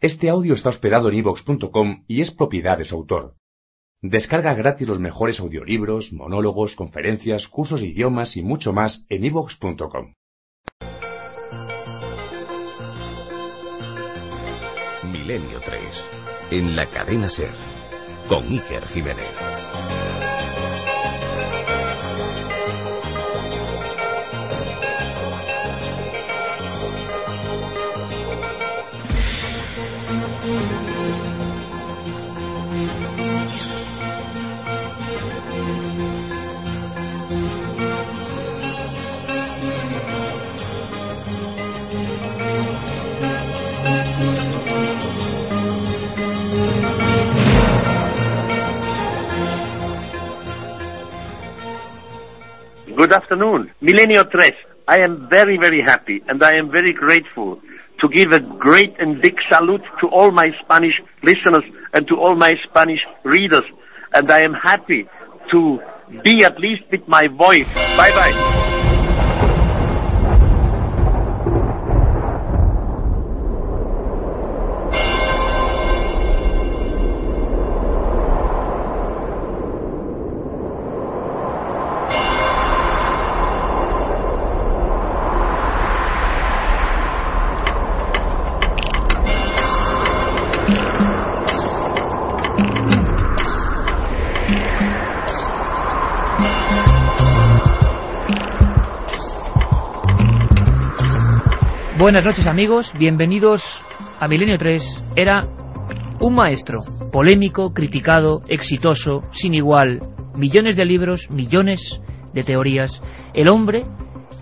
Este audio está hospedado en ivox.com y es propiedad de su autor. Descarga gratis los mejores audiolibros, monólogos, conferencias, cursos de idiomas y mucho más en ivox.com. Milenio 3, en la cadena Ser, con Iker Jiménez. Good afternoon. Milenio Tres. I am very, very happy and I am very grateful to give a great and big salute to all my Spanish listeners and to all my Spanish readers. And I am happy to be at least with my voice. Bye bye. Buenas noches amigos, bienvenidos a Milenio 3. Era un maestro, polémico, criticado, exitoso, sin igual, millones de libros, millones de teorías. El hombre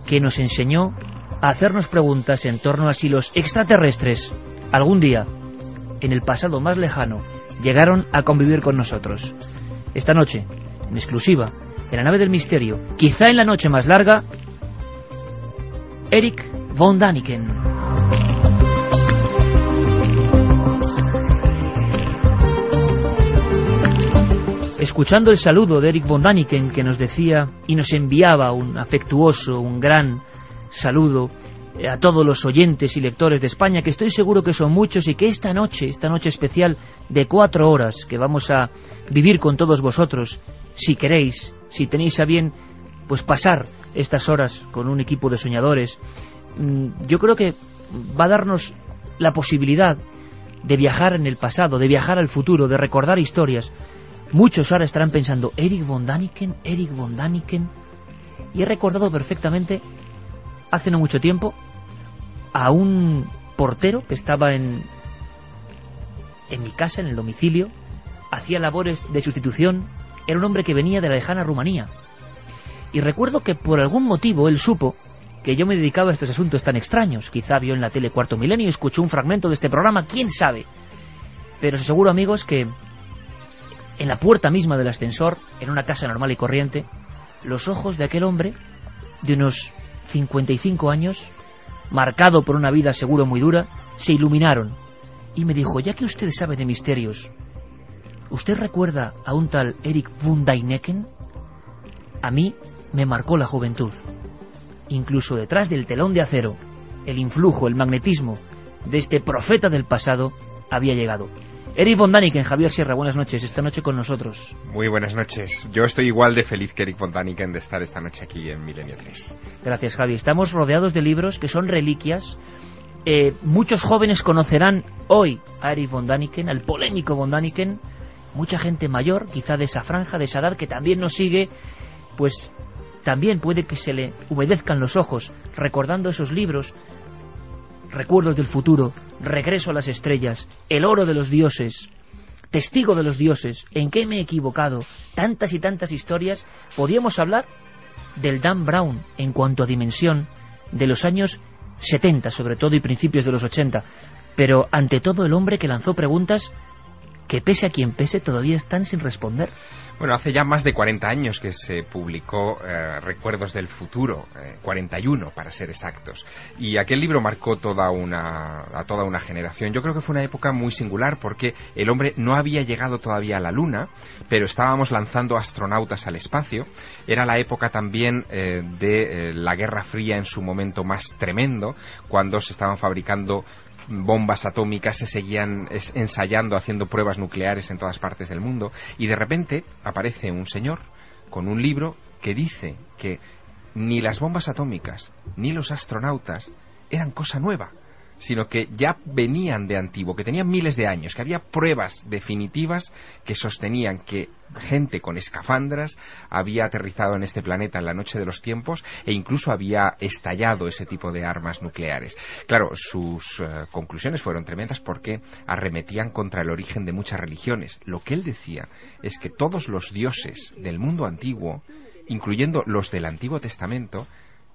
que nos enseñó a hacernos preguntas en torno a si los extraterrestres algún día, en el pasado más lejano, llegaron a convivir con nosotros. Esta noche, en exclusiva, en la nave del misterio, quizá en la noche más larga, Eric von Daniken. Escuchando el saludo de Eric von Daniken que nos decía y nos enviaba un afectuoso, un gran saludo a todos los oyentes y lectores de España, que estoy seguro que son muchos y que esta noche, esta noche especial de cuatro horas que vamos a vivir con todos vosotros, si queréis, si tenéis a bien, pues pasar estas horas con un equipo de soñadores, yo creo que va a darnos la posibilidad de viajar en el pasado, de viajar al futuro, de recordar historias. Muchos ahora estarán pensando, Eric von Daniken, Eric von Daniken. Y he recordado perfectamente, hace no mucho tiempo, a un portero que estaba en, en mi casa, en el domicilio, hacía labores de sustitución, era un hombre que venía de la lejana Rumanía. Y recuerdo que por algún motivo él supo que yo me dedicaba a estos asuntos tan extraños. Quizá vio en la tele Cuarto Milenio escuchó un fragmento de este programa, quién sabe. Pero os aseguro, amigos, que en la puerta misma del ascensor, en una casa normal y corriente, los ojos de aquel hombre, de unos 55 años, marcado por una vida seguro muy dura, se iluminaron. Y me dijo, ya que usted sabe de misterios, ¿usted recuerda a un tal Eric von Däniken? A mí me marcó la juventud incluso detrás del telón de acero, el influjo, el magnetismo de este profeta del pasado había llegado. Eric von Daniken, Javier Sierra, buenas noches, esta noche con nosotros. Muy buenas noches. Yo estoy igual de feliz que Eric von Daniken de estar esta noche aquí en Milenio 3. Gracias, Javi. Estamos rodeados de libros que son reliquias. Eh, muchos jóvenes conocerán hoy a Eric von Daniken, al polémico von Daniken. Mucha gente mayor, quizá de esa franja, de esa edad, que también nos sigue, pues también puede que se le humedezcan los ojos recordando esos libros, Recuerdos del futuro, Regreso a las estrellas, El oro de los dioses, Testigo de los dioses, ¿En qué me he equivocado? Tantas y tantas historias. Podríamos hablar del Dan Brown en cuanto a dimensión de los años 70 sobre todo y principios de los 80. pero ante todo el hombre que lanzó preguntas que pese a quien pese todavía están sin responder. Bueno, hace ya más de 40 años que se publicó eh, Recuerdos del Futuro, 41 para ser exactos. Y aquel libro marcó toda una, a toda una generación. Yo creo que fue una época muy singular porque el hombre no había llegado todavía a la Luna, pero estábamos lanzando astronautas al espacio. Era la época también eh, de eh, la Guerra Fría en su momento más tremendo, cuando se estaban fabricando bombas atómicas, se seguían ensayando, haciendo pruebas nucleares en todas partes del mundo, y de repente aparece un señor con un libro que dice que ni las bombas atómicas ni los astronautas eran cosa nueva, sino que ya venían de antiguo, que tenían miles de años, que había pruebas definitivas que sostenían que gente con escafandras había aterrizado en este planeta en la noche de los tiempos e incluso había estallado ese tipo de armas nucleares. Claro, sus eh, conclusiones fueron tremendas porque arremetían contra el origen de muchas religiones. Lo que él decía es que todos los dioses del mundo antiguo, incluyendo los del Antiguo Testamento,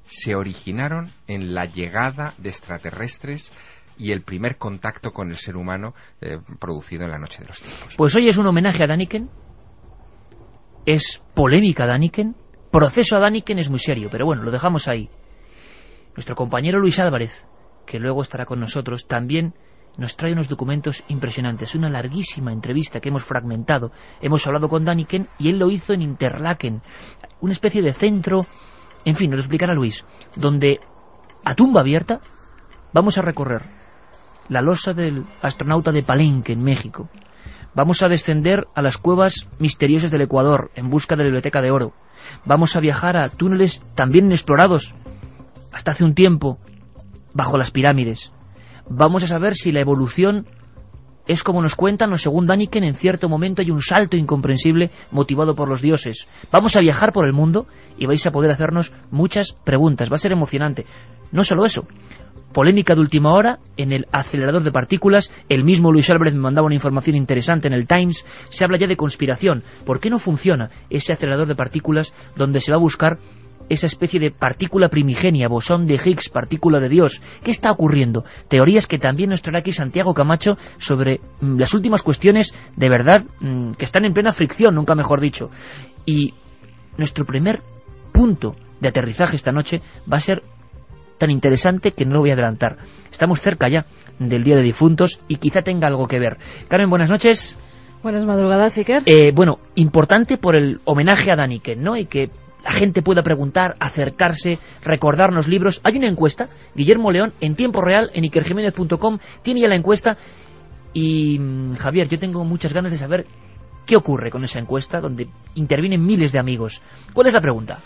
se originaron en la llegada de extraterrestres y el primer contacto con el ser humano eh, producido en la noche de los tiempos. Pues hoy es un homenaje a Daniken, es polémica Daniken, proceso a Daniken es muy serio, pero bueno, lo dejamos ahí. Nuestro compañero Luis Álvarez, que luego estará con nosotros, también nos trae unos documentos impresionantes, una larguísima entrevista que hemos fragmentado. Hemos hablado con Daniken y él lo hizo en Interlaken, una especie de centro en fin, nos lo explicará Luis, donde a tumba abierta vamos a recorrer la losa del astronauta de Palenque, en México. Vamos a descender a las cuevas misteriosas del Ecuador, en busca de la Biblioteca de Oro. Vamos a viajar a túneles también inexplorados, hasta hace un tiempo, bajo las pirámides. Vamos a saber si la evolución es como nos cuentan, o según Daniken, en cierto momento hay un salto incomprensible motivado por los dioses. Vamos a viajar por el mundo y vais a poder hacernos muchas preguntas. Va a ser emocionante. No solo eso, polémica de última hora en el acelerador de partículas. El mismo Luis Álvarez me mandaba una información interesante en el Times. Se habla ya de conspiración. ¿Por qué no funciona ese acelerador de partículas donde se va a buscar esa especie de partícula primigenia, bosón de Higgs, partícula de Dios. ¿Qué está ocurriendo? Teorías que también nos traerá aquí Santiago Camacho sobre mm, las últimas cuestiones de verdad mm, que están en plena fricción, nunca mejor dicho. Y nuestro primer punto de aterrizaje esta noche va a ser tan interesante que no lo voy a adelantar. Estamos cerca ya del Día de Difuntos y quizá tenga algo que ver. Carmen, buenas noches. Buenas madrugadas, Iker. Eh, bueno, importante por el homenaje a Daniken, ¿no? Y que la gente pueda preguntar, acercarse, recordarnos libros. Hay una encuesta, Guillermo León, en tiempo real, en ikerjiménez.com, tiene ya la encuesta. Y, mm, Javier, yo tengo muchas ganas de saber qué ocurre con esa encuesta, donde intervienen miles de amigos. ¿Cuál es la pregunta?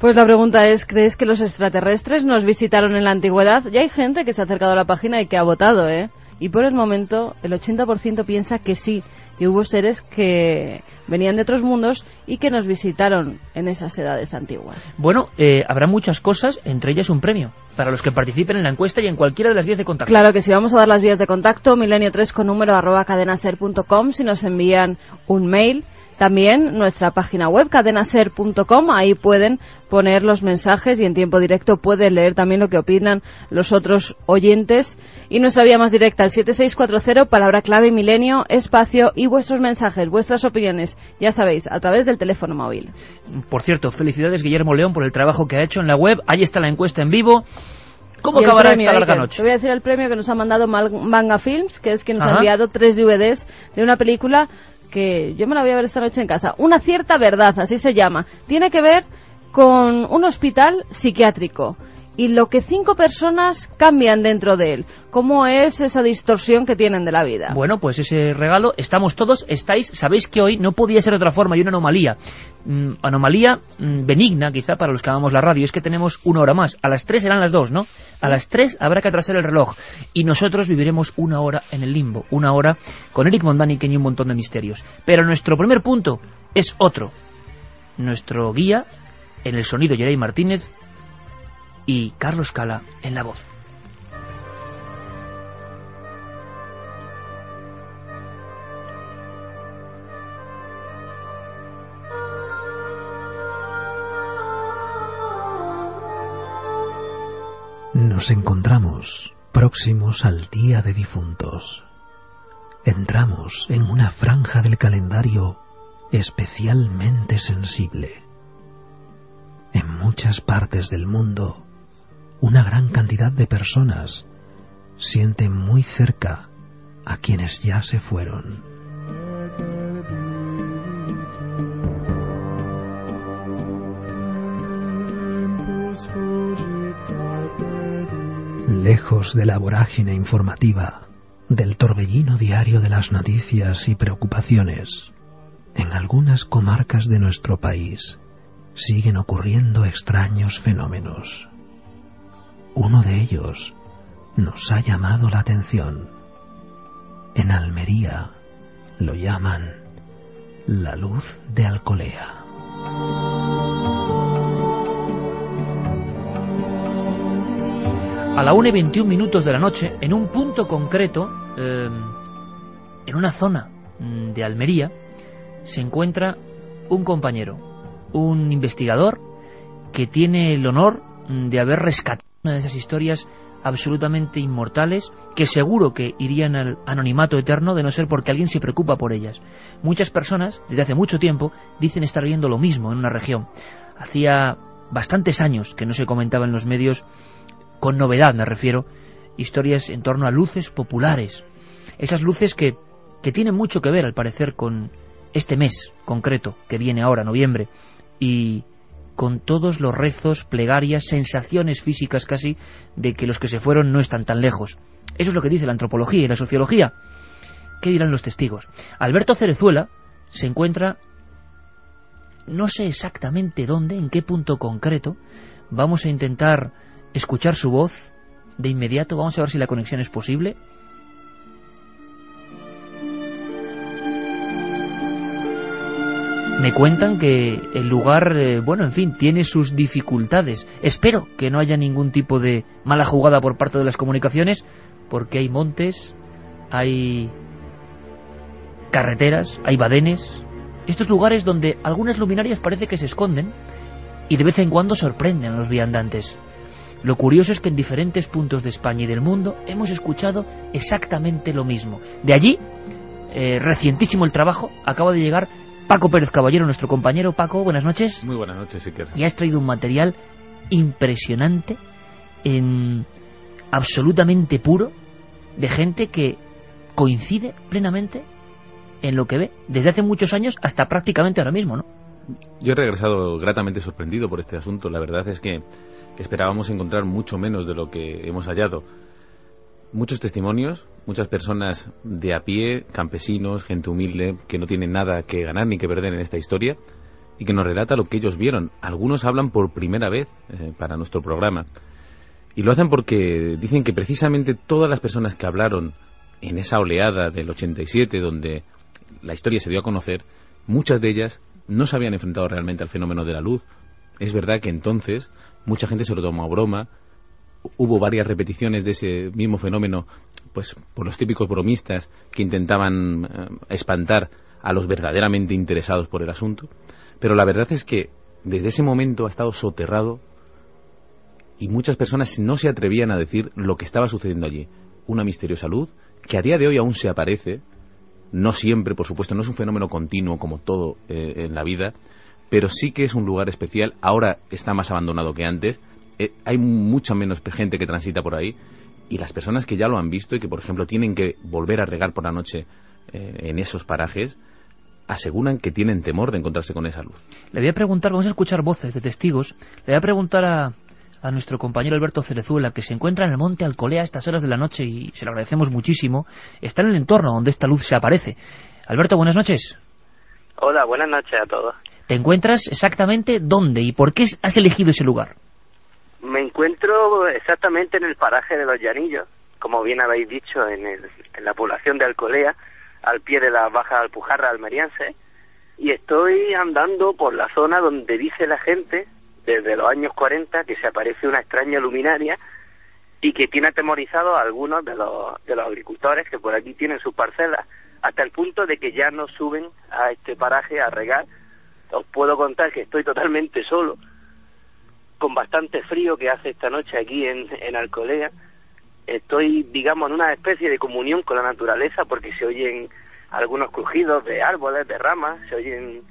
Pues la pregunta es, ¿crees que los extraterrestres nos visitaron en la antigüedad? Ya hay gente que se ha acercado a la página y que ha votado, ¿eh? Y por el momento, el 80% piensa que sí, que hubo seres que venían de otros mundos y que nos visitaron en esas edades antiguas. Bueno, eh, habrá muchas cosas, entre ellas un premio, para los que participen en la encuesta y en cualquiera de las vías de contacto. Claro que sí, vamos a dar las vías de contacto, milenio3 con número arroba cadenaser.com, si nos envían un mail también nuestra página web, cadenaser.com, ahí pueden poner los mensajes y en tiempo directo pueden leer también lo que opinan los otros oyentes. Y nuestra vía más directa, el 7640, palabra clave milenio, espacio y vuestros mensajes, vuestras opiniones, ya sabéis, a través del teléfono móvil. Por cierto, felicidades Guillermo León por el trabajo que ha hecho en la web, ahí está la encuesta en vivo. ¿Cómo acabará esta larga noche? Te voy a decir el premio que nos ha mandado Manga Films, que es quien nos ha enviado tres DVDs de una película que yo me la voy a ver esta noche en casa. Una cierta verdad, así se llama. Tiene que ver con un hospital psiquiátrico y lo que cinco personas cambian dentro de él. ¿Cómo es esa distorsión que tienen de la vida? Bueno, pues ese regalo, estamos todos, estáis, sabéis que hoy no podía ser de otra forma, hay una anomalía. Mm, anomalía mm, benigna, quizá, para los que amamos la radio, es que tenemos una hora más. A las tres serán las dos, ¿no? A las tres habrá que atrasar el reloj. Y nosotros viviremos una hora en el limbo, una hora con Eric Mondani y un montón de misterios. Pero nuestro primer punto es otro. Nuestro guía en el sonido, Jerey Martínez, y Carlos Cala en la voz. Nos encontramos próximos al Día de Difuntos. Entramos en una franja del calendario especialmente sensible. En muchas partes del mundo, una gran cantidad de personas sienten muy cerca a quienes ya se fueron. Lejos de la vorágine informativa, del torbellino diario de las noticias y preocupaciones, en algunas comarcas de nuestro país siguen ocurriendo extraños fenómenos. Uno de ellos nos ha llamado la atención. En Almería lo llaman la luz de Alcolea. A la 1 y 21 minutos de la noche, en un punto concreto, eh, en una zona mm, de Almería, se encuentra un compañero, un investigador que tiene el honor mm, de haber rescatado una de esas historias absolutamente inmortales que seguro que irían al anonimato eterno de no ser porque alguien se preocupa por ellas. Muchas personas, desde hace mucho tiempo, dicen estar viendo lo mismo en una región. Hacía bastantes años que no se comentaba en los medios, con novedad me refiero, historias en torno a luces populares. Esas luces que, que tienen mucho que ver, al parecer, con este mes concreto, que viene ahora, noviembre, y con todos los rezos, plegarias, sensaciones físicas casi, de que los que se fueron no están tan lejos. Eso es lo que dice la antropología y la sociología. ¿Qué dirán los testigos? Alberto Cerezuela se encuentra, no sé exactamente dónde, en qué punto concreto, vamos a intentar escuchar su voz de inmediato, vamos a ver si la conexión es posible. Me cuentan que el lugar, eh, bueno, en fin, tiene sus dificultades. Espero que no haya ningún tipo de mala jugada por parte de las comunicaciones, porque hay montes, hay carreteras, hay badenes. Estos lugares donde algunas luminarias parece que se esconden y de vez en cuando sorprenden a los viandantes. Lo curioso es que en diferentes puntos de España y del mundo hemos escuchado exactamente lo mismo. De allí, eh, recientísimo el trabajo, acaba de llegar Paco Pérez Caballero, nuestro compañero. Paco, buenas noches. Muy buenas noches, Iker. Y has traído un material impresionante, en absolutamente puro, de gente que coincide plenamente en lo que ve, desde hace muchos años hasta prácticamente ahora mismo, ¿no? Yo he regresado gratamente sorprendido por este asunto. La verdad es que esperábamos encontrar mucho menos de lo que hemos hallado muchos testimonios, muchas personas de a pie, campesinos, gente humilde, que no tienen nada que ganar ni que perder en esta historia y que nos relata lo que ellos vieron. Algunos hablan por primera vez eh, para nuestro programa y lo hacen porque dicen que precisamente todas las personas que hablaron en esa oleada del 87 donde la historia se dio a conocer, muchas de ellas no se habían enfrentado realmente al fenómeno de la luz. Es verdad que entonces mucha gente se lo tomó a broma, hubo varias repeticiones de ese mismo fenómeno, pues por los típicos bromistas que intentaban eh, espantar a los verdaderamente interesados por el asunto. Pero la verdad es que desde ese momento ha estado soterrado y muchas personas no se atrevían a decir lo que estaba sucediendo allí. Una misteriosa luz que a día de hoy aún se aparece, no siempre, por supuesto, no es un fenómeno continuo como todo eh, en la vida, pero sí que es un lugar especial. Ahora está más abandonado que antes, eh, hay mucha menos gente que transita por ahí y las personas que ya lo han visto y que, por ejemplo, tienen que volver a regar por la noche eh, en esos parajes, aseguran que tienen temor de encontrarse con esa luz. Le voy a preguntar, vamos a escuchar voces de testigos, le voy a preguntar a, a nuestro compañero Alberto Cerezuela, que se encuentra en el monte Alcolea a estas horas de la noche y se lo agradecemos muchísimo, está en el entorno donde esta luz se aparece. Alberto, buenas noches. Hola, buenas noches a todos. ¿Te encuentras exactamente dónde y por qué has elegido ese lugar? Me encuentro exactamente en el paraje de los Llanillos, como bien habéis dicho, en, el, en la población de Alcolea, al pie de la Baja Alpujarra almeriense, y estoy andando por la zona donde dice la gente, desde los años 40, que se aparece una extraña luminaria y que tiene atemorizado a algunos de los, de los agricultores que por aquí tienen sus parcelas, hasta el punto de que ya no suben a este paraje a regar. Os puedo contar que estoy totalmente solo, con bastante frío que hace esta noche aquí en, Alcolea. Estoy, digamos, en una especie de comunión con la naturaleza porque se oyen algunos crujidos de árboles, de ramas, se oyen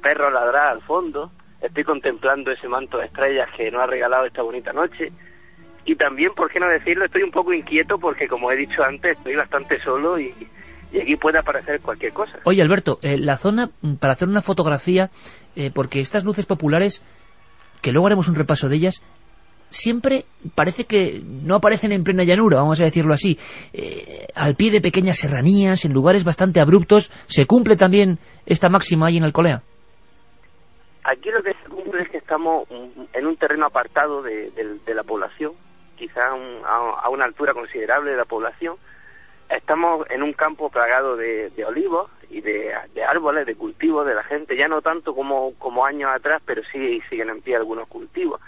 perros ladrar al fondo, estoy contemplando ese manto de estrellas que nos ha regalado esta bonita noche. Y también, por qué no decirlo, estoy un poco inquieto porque, como he dicho antes, estoy bastante solo y, aquí puede aparecer cualquier cosa. Oye, Alberto, eh, la zona, para hacer una fotografía, eh, porque estas luces populares, que luego haremos un repaso de ellas, siempre parece que no aparecen en plena llanura, vamos a decirlo así, eh, al pie de pequeñas serranías, en lugares bastante abruptos, ¿se cumple también esta máxima ahí en Alcolea? Aquí lo que se cumple es que estamos en un terreno apartado de, la población, quizá a, una altura considerable de la población. Estamos en un campo plagado de, olivos y de, árboles, de cultivos de la gente, ya no tanto como, como años atrás, pero sí siguen en pie algunos cultivos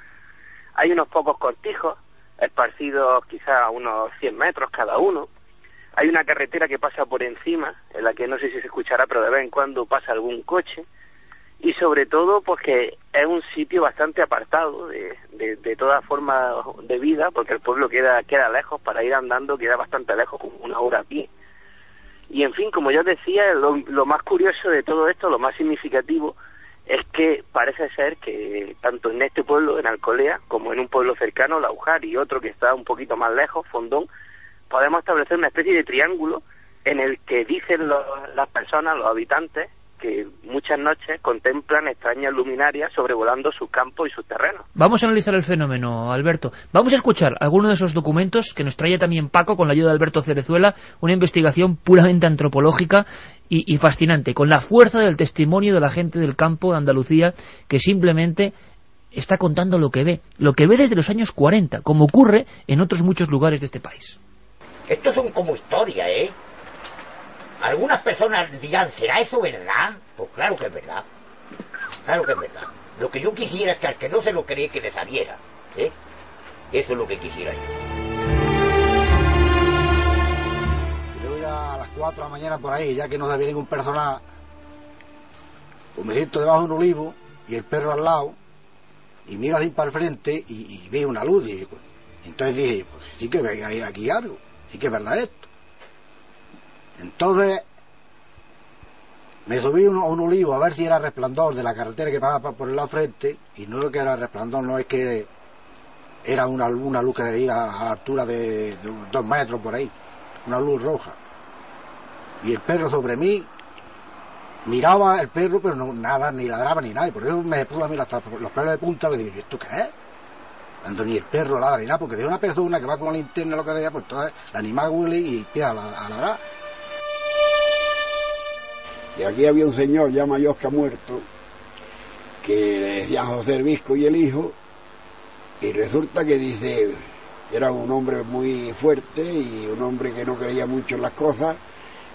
hay unos pocos cortijos, esparcidos quizá a unos 100 metros cada uno. Hay una carretera que pasa por encima, en la que no sé si se escuchará, pero de vez en cuando pasa algún coche. Y sobre todo, pues que es un sitio bastante apartado de, de, toda forma de vida, porque el pueblo queda, queda lejos, para ir andando queda bastante lejos, como una hora a pie. Y en fin, como yo decía, lo más curioso de todo esto, lo más significativo, es que parece ser que tanto en este pueblo, en Alcolea, como en un pueblo cercano, Laujar, y otro que está un poquito más lejos, Fondón, podemos establecer una especie de triángulo en el que dicen las personas, los habitantes, que muchas noches contemplan extrañas luminarias sobrevolando sus campos y sus terrenos. Vamos a analizar el fenómeno, Alberto. Vamos a escuchar algunos de esos documentos que nos trae también Paco con la ayuda de Alberto Cerezuela, una investigación puramente antropológica y, fascinante, con la fuerza del testimonio de la gente del campo de Andalucía que simplemente está contando lo que ve, lo que ve desde los años 40, como ocurre en otros muchos lugares de este país. Esto son como historia, ¿eh? Algunas personas dirán, ¿será eso verdad? Pues claro que es verdad. Claro que es verdad. Lo que yo quisiera es que al que no se lo cree que le saliera. ¿eh? Eso es lo que quisiera yo. Yo a las 4 de la mañana por ahí, ya que no había ningún personal, pues me siento debajo de un olivo y el perro al lado, y miro así para el frente y, veo una luz. Y, entonces dije, pues sí que hay aquí algo, sí que es verdad esto. Entonces me subí a un, olivo a ver si era resplandor de la carretera que pasaba por lado frente y no lo que era resplandor, no es que era una, una luz que veía a, altura de, dos metros por ahí, una luz roja. Y el perro sobre mí miraba el perro, pero no nada, ni ladraba ni nada. Y por eso me puso a hasta los pelos de punta y digo, ¿esto qué es? Cuando ni el perro ladra ni nada, porque de una persona que va con la linterna lo que vea, pues entonces el animal huele y empieza a ladrar. Y aquí había un señor ya mayor que ha muerto, que le decían José Visco y el hijo, y resulta que dice, era un hombre muy fuerte y un hombre que no creía mucho en las cosas,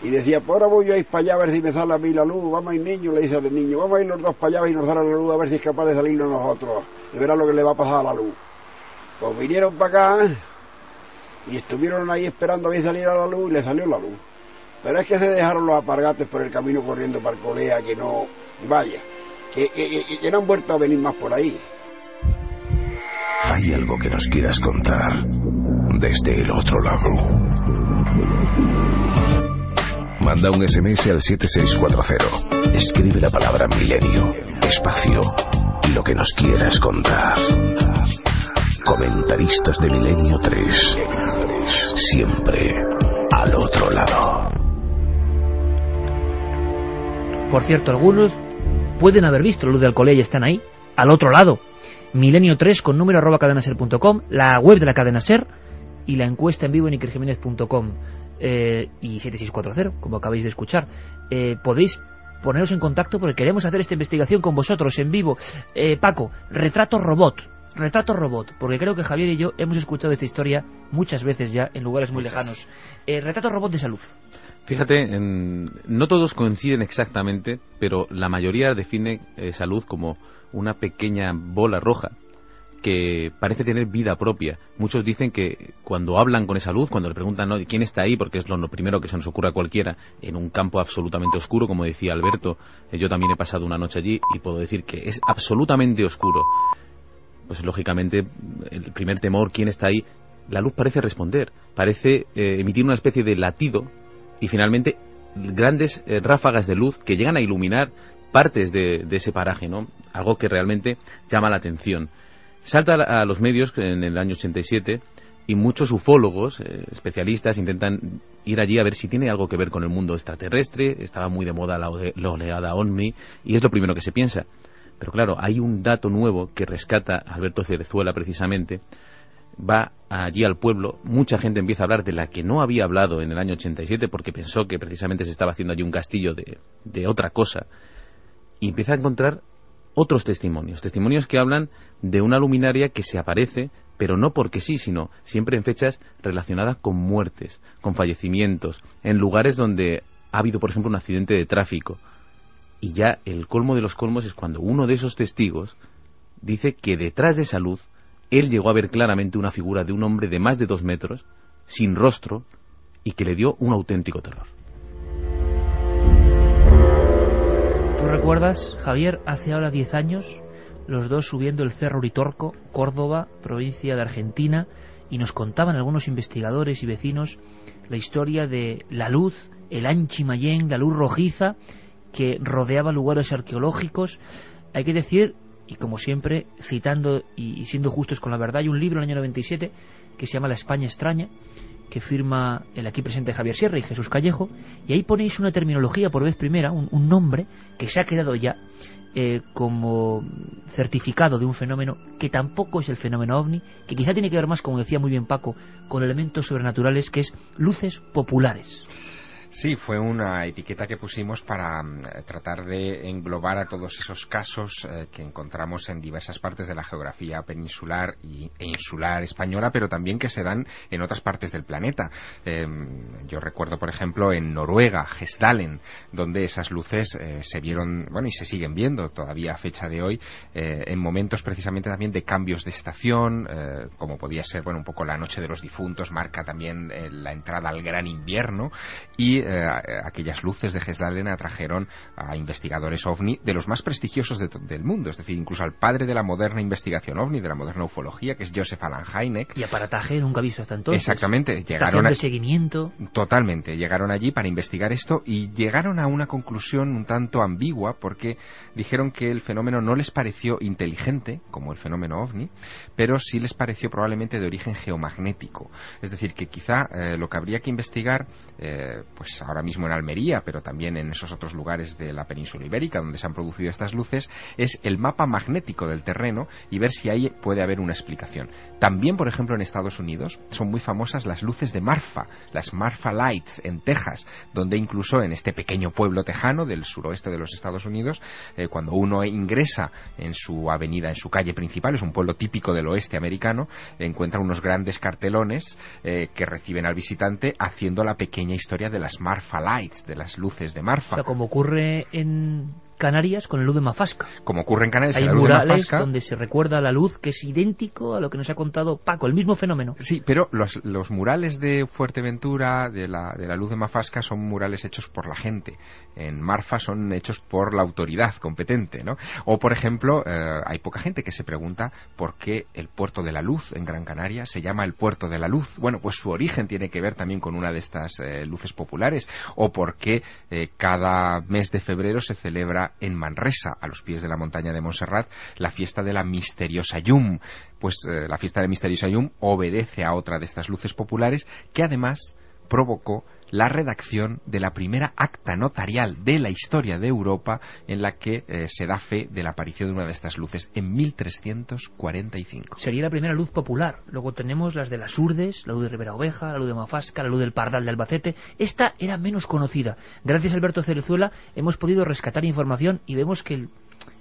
y decía, pues ahora voy a ir para allá a ver si me sale a mí la luz, vamos a ir niño, le dice al niño, vamos a ir los dos para allá y nos sale la luz a ver si es capaz de salirnos nosotros, y verá lo que le va a pasar a la luz. Pues vinieron para acá y estuvieron ahí esperando a que saliera la luz y le salió la luz. Pero es que se dejaron los apargates por el camino corriendo para Colea, que no, vaya, que, no han vuelto a venir más por ahí. ¿Hay algo que nos quieras contar desde el otro lado? Manda un SMS al 7640. Escribe la palabra milenio, espacio y lo que nos quieras contar. Comentaristas de Milenio 3. Siempre al otro lado. Por cierto, algunos pueden haber visto Luz de Alcolea y están ahí, al otro lado. Milenio 3 con número arroba cadenaser.com, la web de la cadena Ser y la encuesta en vivo en ikerjiménez.com eh, y 7640, como acabáis de escuchar. Eh, podéis poneros en contacto porque queremos hacer esta investigación con vosotros en vivo. Eh, Paco, retrato robot. Retrato robot, porque creo que Javier y yo hemos escuchado esta historia muchas veces ya en lugares muy lejanos. retrato robot de salud. Fíjate, no todos coinciden exactamente, pero la mayoría define eh, salud como una pequeña bola roja que parece tener vida propia. Muchos dicen que cuando hablan con esa luz, cuando le preguntan quién está ahí, porque es lo primero que se nos ocurre a cualquiera, en un campo absolutamente oscuro, como decía Alberto, eh, yo también he pasado una noche allí y puedo decir que es absolutamente oscuro. Pues lógicamente el primer temor, quién está ahí, la luz parece responder, parece eh, emitir una especie de latido y finalmente grandes eh, ráfagas de luz que llegan a iluminar partes de, ese paraje, ¿no? Algo que realmente llama la atención. Salta a los medios en el año 87 y muchos ufólogos, eh, especialistas, intentan ir allí a ver si tiene algo que ver con el mundo extraterrestre. Estaba muy de moda la, la oleada ONMI y es lo primero que se piensa. Pero claro, hay un dato nuevo que rescata Alberto Cerezuela precisamente. Va allí al pueblo, mucha gente empieza a hablar de la que no había hablado en el año 87 porque pensó que precisamente se estaba haciendo allí un castillo de, de otra cosa. Y empieza a encontrar otros testimonios, testimonios que hablan de una luminaria que se aparece, pero no porque sí, sino siempre en fechas relacionadas con muertes, con fallecimientos, en lugares donde ha habido, por ejemplo, un accidente de tráfico, y ya el colmo de los colmos es cuando uno de esos testigos dice que detrás de esa luz él llegó a ver claramente una figura de un hombre de más de dos metros, sin rostro, y que le dio un auténtico terror. ¿Tú recuerdas, Javier, hace ahora diez años, los dos subiendo el Cerro Uritorco, Córdoba, provincia de Argentina, y nos contaban algunos investigadores y vecinos la historia de la luz, el Anchimayén, la luz rojiza, que rodeaba lugares arqueológicos. Hay que decir, y como siempre, citando y siendo justos con la verdad, hay un libro en el año 97 que se llama La España extraña, que firma el aquí presente Javier Sierra y Jesús Callejo, y ahí ponéis una terminología por vez primera, un, nombre que se ha quedado ya eh, como certificado de un fenómeno que tampoco es el fenómeno ovni, que quizá tiene que ver más, como decía muy bien Paco, con elementos sobrenaturales, que es luces populares. Sí, fue una etiqueta que pusimos para mm, tratar de englobar a todos esos casos eh, que encontramos en diversas partes de la geografía peninsular y, e insular española, pero también que se dan en otras partes del planeta. Em, yo recuerdo, por ejemplo, en Noruega, Gesdalen, donde esas luces eh, se vieron, bueno, y se siguen viendo todavía a fecha de hoy, eh, en momentos precisamente también de cambios de estación, como podía ser, bueno, un poco la noche de los difuntos, marca también la entrada al gran invierno, y eh, aquellas luces de Gesdalen atrajeron a investigadores ovni de los más prestigiosos del mundo, es decir, incluso al padre de la moderna investigación ovni, de la moderna ufología, que es Joseph Alan Hynek. Y aparataje nunca visto hasta entonces. Exactamente. Llegaron de seguimiento. Totalmente. Llegaron allí para investigar esto y llegaron a una conclusión un tanto ambigua porque dijeron que el fenómeno no les pareció inteligente, como el fenómeno ovni, pero sí les pareció probablemente de origen geomagnético. Es decir, que quizá eh, lo que habría que investigar, eh, pues pues ahora mismo en Almería, pero también en esos otros lugares de la península ibérica donde se han producido estas luces, es el mapa magnético del terreno y ver si ahí puede haber una explicación. También, por ejemplo, en Estados Unidos son muy famosas las luces de Marfa, las Marfa Lights en Texas, donde incluso en este pequeño pueblo tejano del suroeste de los Estados Unidos, eh, cuando uno ingresa en su avenida, en su calle principal, es un pueblo típico del oeste americano, encuentra unos grandes cartelones eh, que reciben al visitante haciendo la pequeña historia de las Marfa Lights, de las luces de Marfa. como ocurre en Canarias con el luz de Mafasca. Como ocurre en Canarias, Hay la luz murales de Mafasca, donde se recuerda la luz que es idéntico a lo que nos ha contado Paco, el mismo fenómeno. Sí, pero los, los murales de Fuerteventura, de la, de la luz de Mafasca, son murales hechos por la gente. En Marfa son hechos por la autoridad competente, ¿no? O, por ejemplo, eh, hay poca gente que se pregunta por qué el puerto de la luz en Gran Canaria se llama el puerto de la luz. Bueno, pues su origen tiene que ver también con una de estas eh, luces populares. O por qué eh, cada mes de febrero se celebra en Manresa, a los pies de la montaña de Montserrat, la fiesta de la misteriosa Yum. Pues eh, la fiesta de la misteriosa Yum obedece a otra de estas luces populares que además provocó la redacción de la primera acta notarial de la historia de Europa en la que eh, se da fe de la aparición de una de estas luces en 1345. Sería la primera luz popular. Luego tenemos las de las Urdes, la luz de Rivera Oveja, la luz de Mafasca, la luz del Pardal de Albacete. Esta era menos conocida. Gracias a Alberto Cerezuela hemos podido rescatar información y vemos que el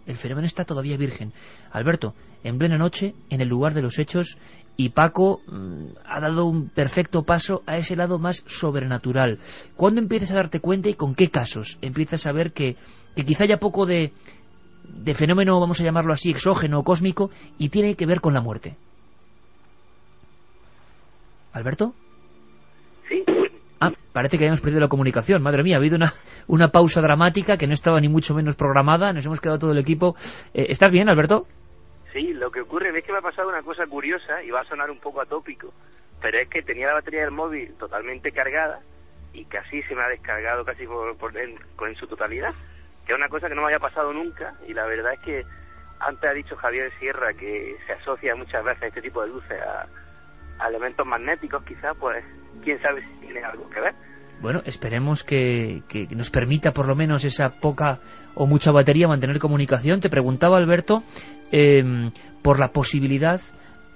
el fenómeno está todavía virgen. Alberto, en plena noche, en el lugar de los hechos, y Paco mm, ha dado un perfecto paso a ese lado más sobrenatural. ¿Cuándo empiezas a darte cuenta y con qué casos empiezas a ver que, que quizá haya poco de, de fenómeno, vamos a llamarlo así, exógeno o cósmico, y tiene que ver con la muerte? ¿Alberto? Sí, Ah, parece que habíamos perdido la comunicación. Madre mía, ha habido una, una pausa dramática que no estaba ni mucho menos programada. Nos hemos quedado todo el equipo. Eh, ¿Estás bien, Alberto? Sí, lo que ocurre es que me ha pasado una cosa curiosa y va a sonar un poco atópico, pero es que tenía la batería del móvil totalmente cargada y casi se me ha descargado casi por, por en, en su totalidad, que es una cosa que no me había pasado nunca y la verdad es que antes ha dicho Javier Sierra que se asocia muchas veces este tipo de luces a, a elementos magnéticos, quizás, pues quién sabe si tiene algo que ver. Bueno, esperemos que, que, nos permita por lo menos esa poca o mucha batería mantener comunicación. Te preguntaba, Alberto, eh, por la posibilidad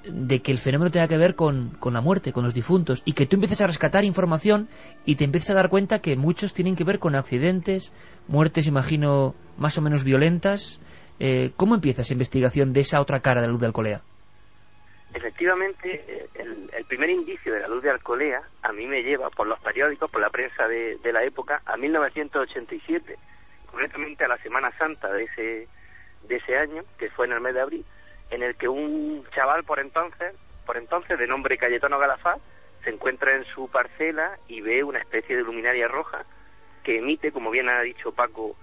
de que el fenómeno tenga que ver con, con, la muerte, con los difuntos, y que tú empieces a rescatar información y te empieces a dar cuenta que muchos tienen que ver con accidentes, muertes, imagino, más o menos violentas. Eh, ¿Cómo empieza esa investigación de esa otra cara de la luz de Alcolea? Efectivamente, el, el, primer indicio de la luz de Alcolea a mí me lleva por los periódicos, por la prensa de, de la época, a 1987, concretamente a la Semana Santa de ese, de ese año, que fue en el mes de abril, en el que un chaval por entonces, por entonces de nombre Cayetano Galafá, se encuentra en su parcela y ve una especie de luminaria roja que emite, como bien ha dicho Paco,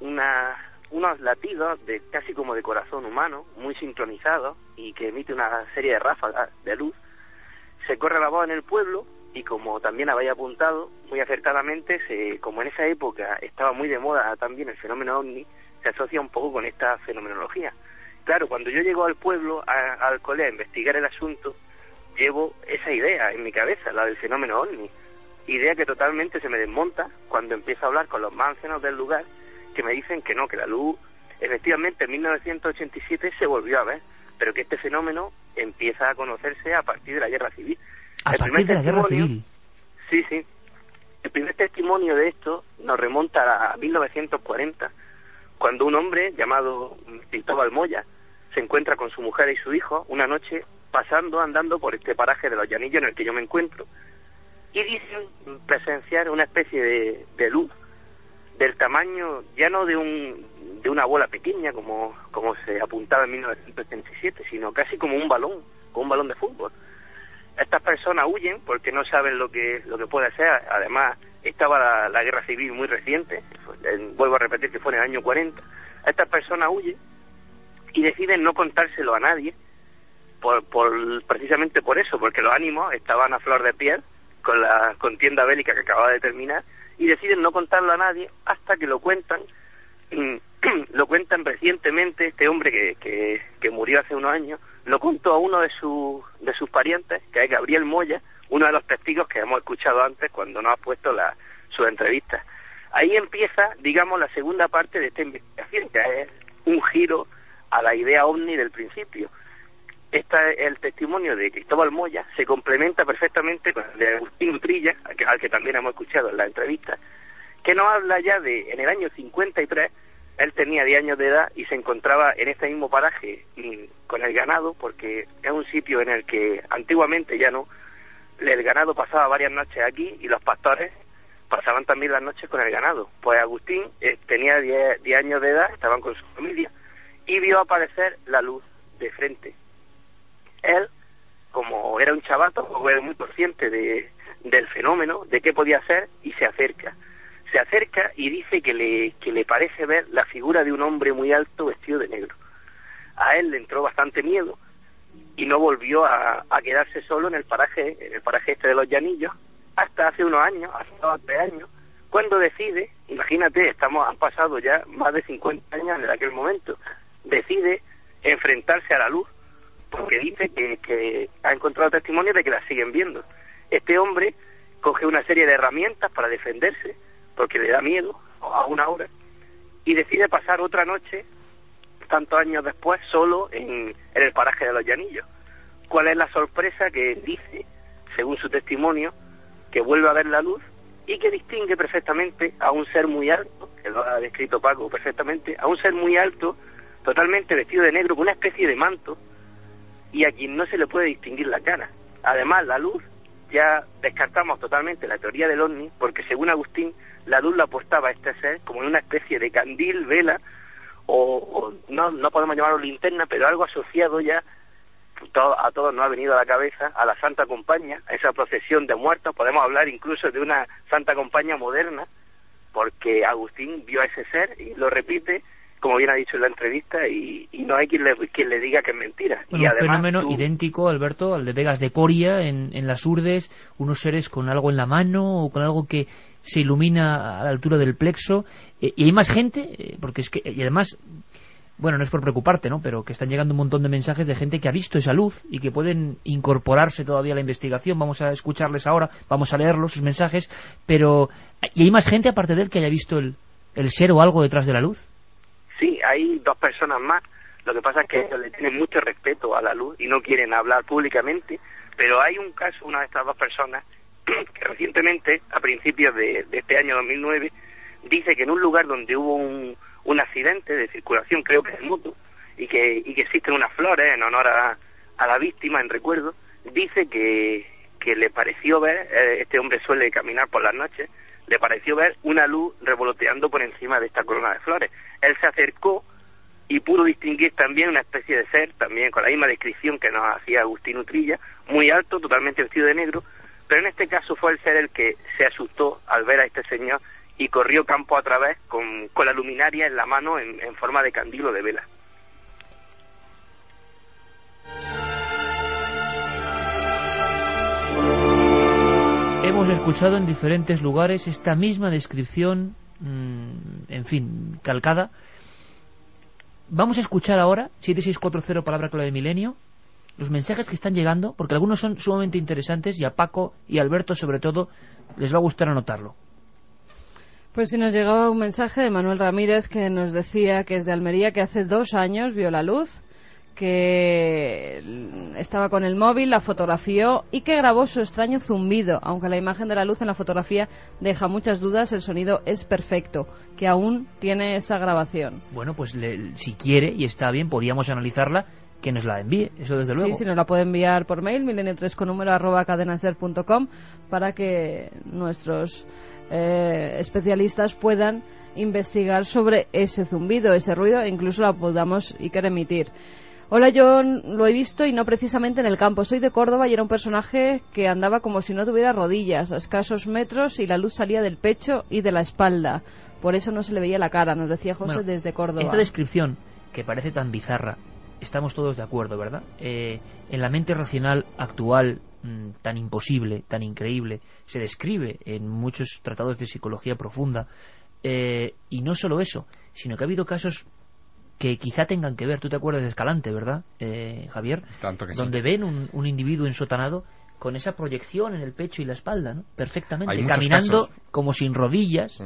una, unos latidos de casi como de corazón humano, muy sincronizados y que emite una serie de ráfagas de luz. Se corre la voz en el pueblo y como también había apuntado muy acertadamente, se, como en esa época estaba muy de moda también el fenómeno ovni, se asocia un poco con esta fenomenología. Claro, cuando yo llego al pueblo, a, al cole, a investigar el asunto, llevo esa idea en mi cabeza, la del fenómeno ovni. Idea que totalmente se me desmonta cuando empiezo a hablar con los más ancianos del lugar, que me dicen que no, que la luz, efectivamente, en 1987 se volvió a ver, pero que este fenómeno empieza a conocerse a partir de la guerra civil. A partir de la guerra civil. Sí, sí. El primer testimonio de esto nos remonta a 1940, cuando un hombre llamado Cristóbal Moya se encuentra con su mujer y su hijo una noche pasando, andando por este paraje de los Llanillos en el que yo me encuentro. Y dicen presenciar una especie de, luz del tamaño ya no de un de una bola pequeña como como se apuntaba en 1937 sino casi como un balón como un balón de fútbol estas personas huyen porque no saben lo que lo que puede ser además estaba la, guerra civil muy reciente vuelvo a repetir que fue en el año 40 estas personas huyen y deciden no contárselo a nadie por precisamente por eso porque los ánimos estaban a flor de piel con la contienda bélica que acababa de terminar y deciden no contarlo a nadie hasta que lo cuentan lo cuentan recientemente este hombre que, que, que, murió hace unos años lo contó a uno de sus de sus parientes que es Gabriel Moya uno de los testigos que hemos escuchado antes cuando nos ha puesto la, su entrevista. Ahí empieza digamos la segunda parte de esta investigación que es un giro a la idea ovni del principio. Esta, el testimonio de Cristóbal Moya se complementa perfectamente con el de Agustín Trilla, al que, al que también hemos escuchado en la entrevista, que nos habla ya de, en el año 53, él tenía 10 años de edad y se encontraba en este mismo paraje con el ganado, porque es un sitio en el que antiguamente ya no, el ganado pasaba varias noches aquí y los pastores pasaban también las noches con el ganado. Pues Agustín eh, tenía 10, 10 años de edad, estaban con su familia, y vio aparecer la luz de frente él, como era un chavato, era muy consciente de, del fenómeno, de qué podía hacer, y se acerca. Se acerca y dice que le, que le parece ver la figura de un hombre muy alto vestido de negro. A él le entró bastante miedo y no volvió a, quedarse solo en el paraje, en el paraje este de los llanillos, hasta hace unos años, hace dos tres años, cuando decide, imagínate, estamos, han pasado ya más de 50 años desde aquel momento, decide enfrentarse a la luz porque dice que, que ha encontrado testimonio de que la siguen viendo. Este hombre coge una serie de herramientas para defenderse, porque le da miedo a una hora, y decide pasar otra noche, tantos años después, solo en, en el paraje de los Llanillos. ¿Cuál es la sorpresa que dice, según su testimonio, que vuelve a ver la luz y que distingue perfectamente a un ser muy alto, que lo ha descrito Paco perfectamente, a un ser muy alto, totalmente vestido de negro, con una especie de manto, y a quien no se le puede distinguir la cara. Además, la luz, ya descartamos totalmente la teoría del ovni, porque según Agustín, la luz la aportaba este ser como en una especie de candil, vela, o, o no, no podemos llamarlo linterna, pero algo asociado ya todo, a todos nos ha venido a la cabeza a la Santa Compañía, a esa procesión de muertos, podemos hablar incluso de una Santa Compañía moderna, porque Agustín vio a ese ser y lo repite como bien ha dicho en la entrevista, y, no hay quien le, quien le diga que es mentira. y un fenómeno idéntico, Alberto, al de Vegas de Coria en, en las Urdes, unos seres con algo en la mano o con algo que se ilumina a la altura del plexo. Eh, y hay más gente, eh, porque es que, y además, bueno, no es por preocuparte, ¿no? Pero que están llegando un montón de mensajes de gente que ha visto esa luz y que pueden incorporarse todavía a la investigación. Vamos a escucharles ahora, vamos a leerlos, sus mensajes. Pero, ¿y hay más gente aparte de él que haya visto el, el ser o algo detrás de la luz? Dos personas más. Lo que pasa es que ellos le tienen mucho respeto a la luz y no quieren hablar públicamente, pero hay un caso, una de estas dos personas, que recientemente, a principios de, este año 2009, dice que en un lugar donde hubo un, un accidente de circulación, creo que de moto, y que, y que existen unas flores en honor a, a la víctima, en recuerdo, dice que, que le pareció ver, eh, este hombre suele caminar por las noches, le pareció ver una luz revoloteando por encima de esta corona de flores. Él se acercó y pudo distinguir también una especie de ser, también con la misma descripción que nos hacía Agustín Utrilla, muy alto, totalmente vestido de negro, pero en este caso fue el ser el que se asustó al ver a este señor y corrió campo a través con, con la luminaria en la mano en, en forma de candilo de vela. Hemos escuchado en diferentes lugares esta misma descripción, mm, en fin, calcada. Vamos a escuchar ahora, 7640 palabra clave de milenio, los mensajes que están llegando, porque algunos son sumamente interesantes y a Paco y Alberto sobre todo les va a gustar anotarlo. Pues si nos llegaba un mensaje de Manuel Ramírez que nos decía que es de Almería, que hace dos años vio la luz que estaba con el móvil, la fotografió y que grabó su extraño zumbido. Aunque la imagen de la luz en la fotografía deja muchas dudas, el sonido es perfecto, que aún tiene esa grabación. Bueno, pues si quiere y está bien, podíamos analizarla que nos la envíe, eso desde luego. Sí, si nos la puede enviar por mail, milenio3 con número arroba cadenaser.com para que nuestros eh, especialistas puedan investigar sobre ese zumbido, ese ruido, e incluso la podamos y querer emitir. Hola, yo lo he visto y no precisamente en el campo. Soy de Córdoba y era un personaje que andaba como si no tuviera rodillas, a escasos metros y la luz salía del pecho y de la espalda. Por eso no se le veía la cara, nos decía José desde Córdoba. Esta descripción, que parece tan bizarra, estamos todos de acuerdo, ¿verdad? Eh, en la mente racional actual, mm, tan imposible, tan increíble, se describe en muchos tratados de psicología profunda. Eh, y no solo eso, sino que ha habido casos que quizá tengan que ver, tú te acuerdas de Escalante, ¿verdad, eh, Javier? Tanto que Donde ven un, un, individuo ensotanado con esa proyección en el pecho y la espalda, ¿no? Perfectamente, caminando como sin rodillas.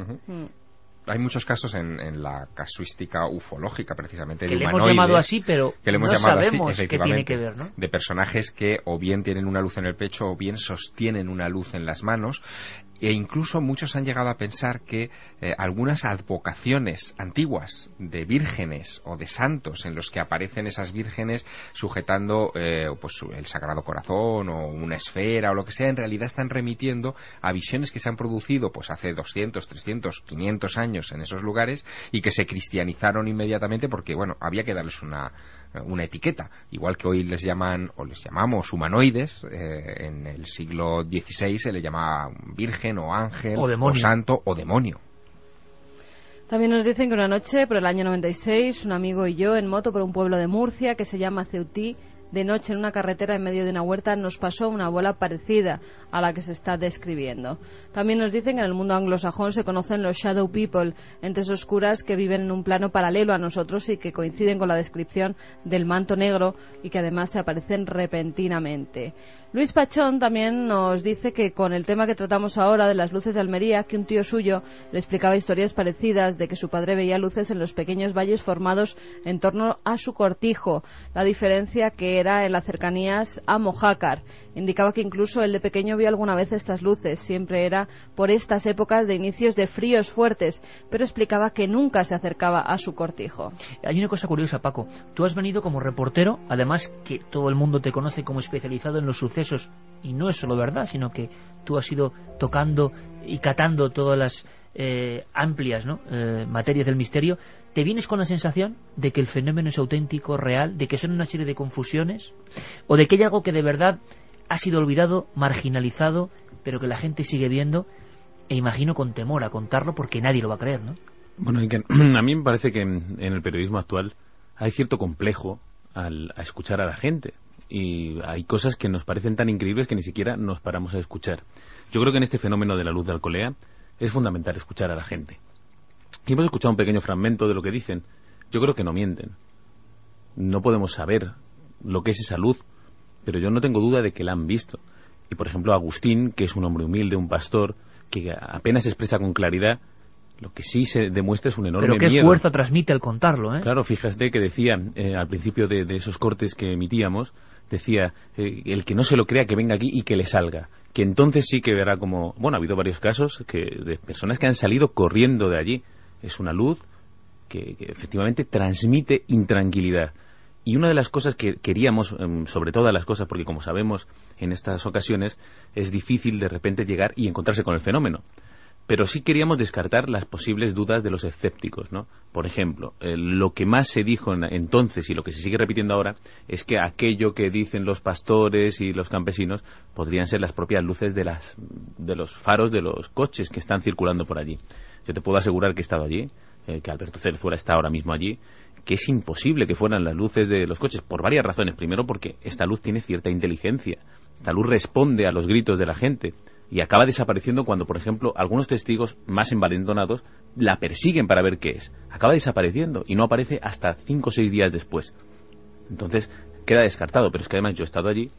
Hay muchos casos en, la casuística ufológica, precisamente, que le hemos llamado así, pero que le hemos no llamado sabemos así, qué tiene que ver, ¿no? De personajes que o bien tienen una luz en el pecho o bien sostienen una luz en las manos e incluso muchos han llegado a pensar que eh, algunas advocaciones antiguas de vírgenes o de santos en los que aparecen esas vírgenes sujetando eh, pues el Sagrado Corazón o una esfera o lo que sea, en realidad están remitiendo a visiones que se han producido pues hace 200, 300, 500 años en esos lugares y que se cristianizaron inmediatamente porque bueno, había que darles una una etiqueta, igual que hoy les llaman o les llamamos humanoides, eh, en el siglo XVI se le llamaba virgen o ángel o, santo o demonio. También nos dicen que una noche, por el año 96, un amigo y yo en moto por un pueblo de Murcia que se llama Ceutí, de noche en una carretera en medio de una huerta nos pasó una bola parecida a la que se está describiendo. También nos dicen que en el mundo anglosajón se conocen los shadow people, entes oscuras que viven en un plano paralelo a nosotros y que coinciden con la descripción del manto negro y que además se aparecen repentinamente. Luis Pachón también nos dice que con el tema que tratamos ahora de las luces de Almería, que un tío suyo le explicaba historias parecidas de que su padre veía luces en los pequeños valles formados en torno a su cortijo. La diferencia que era en las cercanías a Mojácar. Indicaba que incluso él de pequeño vio alguna vez estas luces. Siempre era por estas épocas de inicios de fríos fuertes, pero explicaba que nunca se acercaba a su cortijo. Hay una cosa curiosa, Paco. Tú has venido como reportero, además que todo el mundo te conoce como especializado en los sucesos y no es solo verdad, sino que tú has ido tocando y catando todas las eh, amplias eh, materias del misterio, ¿te vienes con la sensación de que el fenómeno es auténtico, real, de que son una serie de confusiones, o de que hay algo que de verdad ha sido olvidado, marginalizado, pero que la gente sigue viendo, e imagino con temor a contarlo porque nadie lo va a creer, ¿no? Bueno, a mí me parece que en, el periodismo actual hay cierto complejo al, a escuchar a la gente y hay cosas que nos parecen tan increíbles que ni siquiera nos paramos a escuchar. Yo creo que en este fenómeno de la luz de Alcolea es fundamental escuchar a la gente. Y hemos escuchado un pequeño fragmento de lo que dicen. Yo creo que no mienten. No podemos saber lo que es esa luz, pero yo no tengo duda de que la han visto. Y por ejemplo, Agustín, que es un hombre humilde, un pastor, que apenas expresa con claridad, lo que sí se demuestra es un enorme Pero qué fuerza transmite al contarlo, ¿eh? Claro, fíjate que decía eh, al principio de, esos cortes que emitíamos, decía, eh, el que no se lo crea que venga aquí y que le salga. Que entonces sí que verá como... Bueno, ha habido varios casos que, de personas que han salido corriendo de allí. Es una luz que efectivamente transmite intranquilidad. Y una de las cosas que queríamos, em, sobre todas las cosas, porque como sabemos en estas ocasiones es difícil de repente llegar y encontrarse con el fenómeno. Pero sí queríamos descartar las posibles dudas de los escépticos, ¿no? Por ejemplo, eh, lo que más se dijo entonces y lo que se sigue repitiendo ahora es que aquello que dicen los pastores y los campesinos podrían ser las propias luces de, las, de los faros de los coches que están circulando por allí. Yo te puedo asegurar que he estado allí, eh, que Alberto Cerzuela está ahora mismo allí, que es imposible que fueran las luces de los coches, por varias razones. Primero, porque esta luz tiene cierta inteligencia. Esta luz responde a los gritos de la gente y acaba desapareciendo cuando, por ejemplo, algunos testigos más envalentonados la persiguen para ver qué es. Acaba desapareciendo y no aparece hasta cinco o seis días después. Entonces, queda descartado, pero es que además yo he estado allí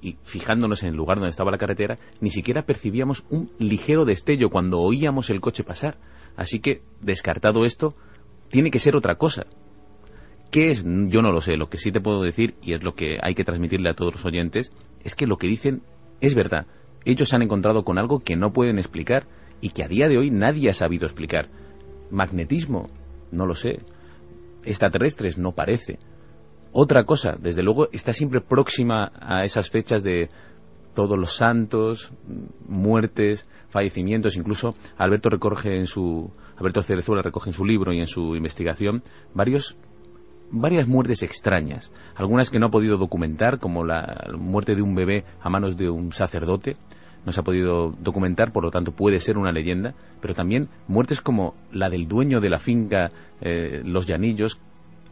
y fijándonos en el lugar donde estaba la carretera, ni siquiera percibíamos un ligero destello cuando oíamos el coche pasar. Así que, descartado esto, tiene que ser otra cosa. ¿Qué es? Yo no lo sé. Lo que sí te puedo decir, y es lo que hay que transmitirle a todos los oyentes, es que lo que dicen es verdad. Ellos se han encontrado con algo que no pueden explicar y que a día de hoy nadie ha sabido explicar. Magnetismo, no lo sé. Extraterrestres, no parece. Otra cosa, desde luego, está siempre próxima a esas fechas de todos los santos, muertes, fallecimientos, incluso Alberto recoge en su Alberto Cerezuela recoge en su libro y en su investigación varios varias muertes extrañas, algunas que no ha podido documentar, como la muerte de un bebé a manos de un sacerdote, no se ha podido documentar, por lo tanto puede ser una leyenda, pero también muertes como la del dueño de la finca eh, Los Llanillos,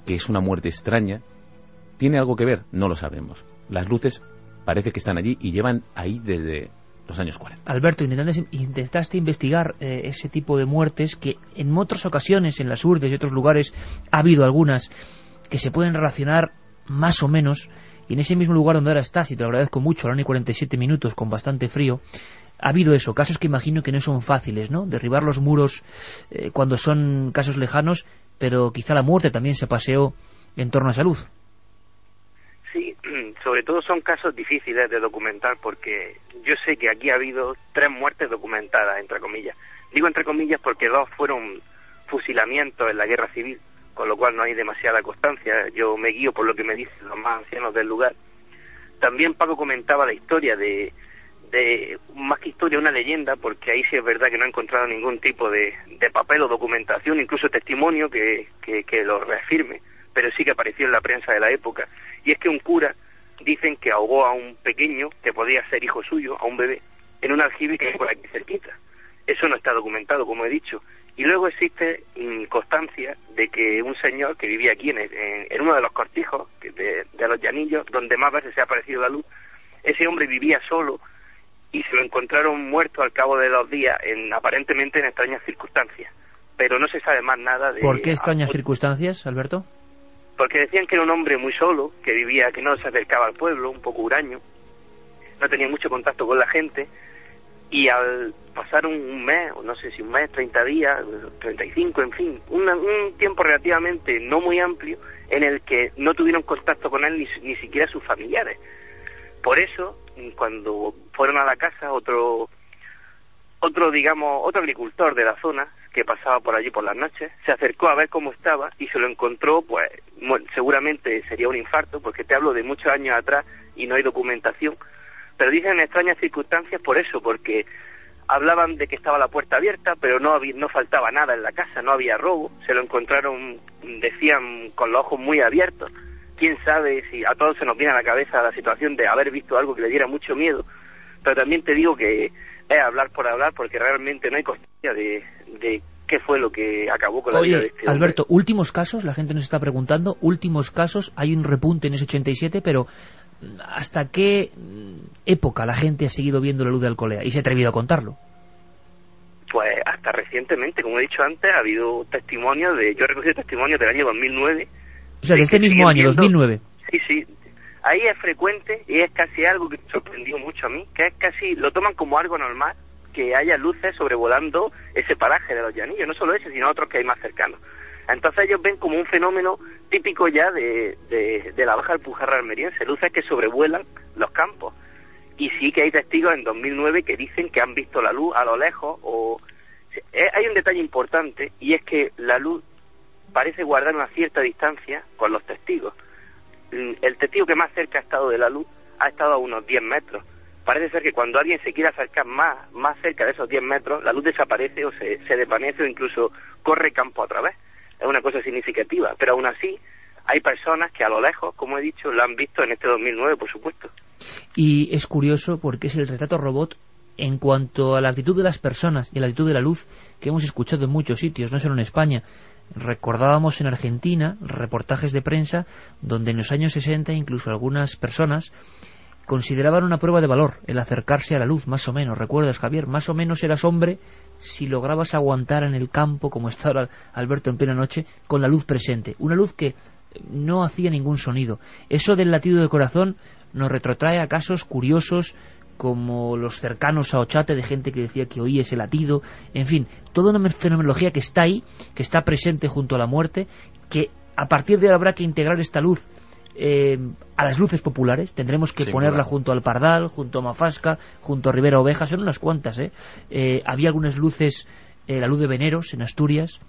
que es una muerte extraña. ¿Tiene algo que ver? No lo sabemos. Las luces parece que están allí y llevan ahí desde los años 40. Alberto, intentaste, investigar eh, ese tipo de muertes que en otras ocasiones, en las urdes y otros lugares, ha habido algunas que se pueden relacionar más o menos, y en ese mismo lugar donde ahora estás, y te lo agradezco mucho, a la y 47 minutos, con bastante frío, ha habido eso, casos que imagino que no son fáciles, ¿no? Derribar los muros eh, cuando son casos lejanos, pero quizá la muerte también se paseó en torno a salud. Sí, sobre todo son casos difíciles de documentar porque yo sé que aquí ha habido tres muertes documentadas, entre comillas. Digo entre comillas porque dos fueron fusilamientos en la guerra civil con lo cual no hay demasiada constancia. Yo me guío por lo que me dicen los más ancianos del lugar. También Paco comentaba la historia de, de más que historia, una leyenda, porque ahí sí es verdad que no ha encontrado ningún tipo de, de papel o documentación, incluso testimonio que, que, que lo reafirme, pero sí que apareció en la prensa de la época. Y es que un cura dicen que ahogó a un pequeño, que podía ser hijo suyo, a un bebé, en un aljibe que hay por aquí cerquita. Eso no está documentado, como he dicho. Y luego existe mm, constancia de que un señor que vivía aquí en, en, uno de los cortijos de, los llanillos, donde más veces se ha aparecido la luz, ese hombre vivía solo y se lo encontraron muerto al cabo de dos días, en, aparentemente en extrañas circunstancias. Pero no se sabe más nada de... ¿Por qué extrañas circunstancias, Alberto? Porque decían que era un hombre muy solo, que vivía, que no se acercaba al pueblo, un poco huraño, no tenía mucho contacto con la gente, y al pasar un, mes, o no sé si un mes, 30 días, 35, en fin, un tiempo relativamente no muy amplio en el que no tuvieron contacto con él ni, ni siquiera sus familiares. Por eso, cuando fueron a la casa, otro, otro, digamos, otro agricultor de la zona que pasaba por allí por las noches, se acercó a ver cómo estaba y se lo encontró, pues seguramente sería un infarto, porque te hablo de muchos años atrás y no hay documentación, pero dicen extrañas circunstancias por eso, porque hablaban de que estaba la puerta abierta, pero no, había, no faltaba nada en la casa, no había robo, se lo encontraron, decían, con los ojos muy abiertos. Quién sabe si a todos se nos viene a la cabeza la situación de haber visto algo que le diera mucho miedo, pero también te digo que es hablar por hablar porque realmente no hay constancia de, de qué fue lo que acabó con la vida de Oye, este. Alberto, últimos casos, la gente nos está preguntando, últimos casos, hay un repunte en ese 87, pero ¿hasta qué época la gente ha seguido viendo la luz de Alcolea? Y se ha atrevido a contarlo. Pues hasta recientemente, como he dicho antes, ha habido testimonios de, yo he recogido testimonios del año 2009. O sea, de este mismo año, viendo- 2009. Sí, sí. Ahí es frecuente y es casi algo que me sorprendió mucho a mí, que es casi, lo toman como algo normal que haya luces sobrevolando ese paraje de los llanillos, no solo ese, sino otros que hay más cercanos. Entonces ellos ven como un fenómeno típico ya de, de, de la baja alpujarra almeriense, luces que sobrevuelan los campos. Y sí que hay testigos en 2009 que dicen que han visto la luz a lo lejos o... Eh, Hay un detalle importante y es que la luz parece guardar una cierta distancia con los testigos. Mm, El testigo que más cerca ha estado de la luz ha estado a unos 10 metros. Parece ser que cuando alguien se quiere acercar más, más cerca de esos 10 metros, la luz desaparece o se, se desvanece o incluso corre campo otra vez. Es una cosa significativa. Pero aún así, hay personas que a lo lejos, como he dicho, la han visto en este 2009, por supuesto. Y es curioso porque es el retrato robot en cuanto a la actitud de las personas y la actitud de la luz que hemos escuchado en muchos sitios, no solo en España. Recordábamos en Argentina reportajes de prensa donde en los años 60 incluso algunas personas consideraban una prueba de valor el acercarse a la luz, más o menos. ¿Recuerdas, Javier? Más o menos eras hombre si lograbas aguantar en el campo, como está ahora Alberto en plena noche, con la luz presente. Una luz que no hacía ningún sonido. Eso del latido de corazón nos retrotrae a casos curiosos como los cercanos a Ochate de gente que decía que oía ese latido, en fin, toda una fenomenología que está ahí, que está presente junto a la muerte, que a partir de ahora habrá que integrar esta luz eh, a las luces populares, tendremos que ponerla junto al Pardal, junto a Mafasca, junto a Rivera Oveja, son unas cuantas, ¿eh? Eh, había algunas luces, eh, la luz de Veneros en Asturias,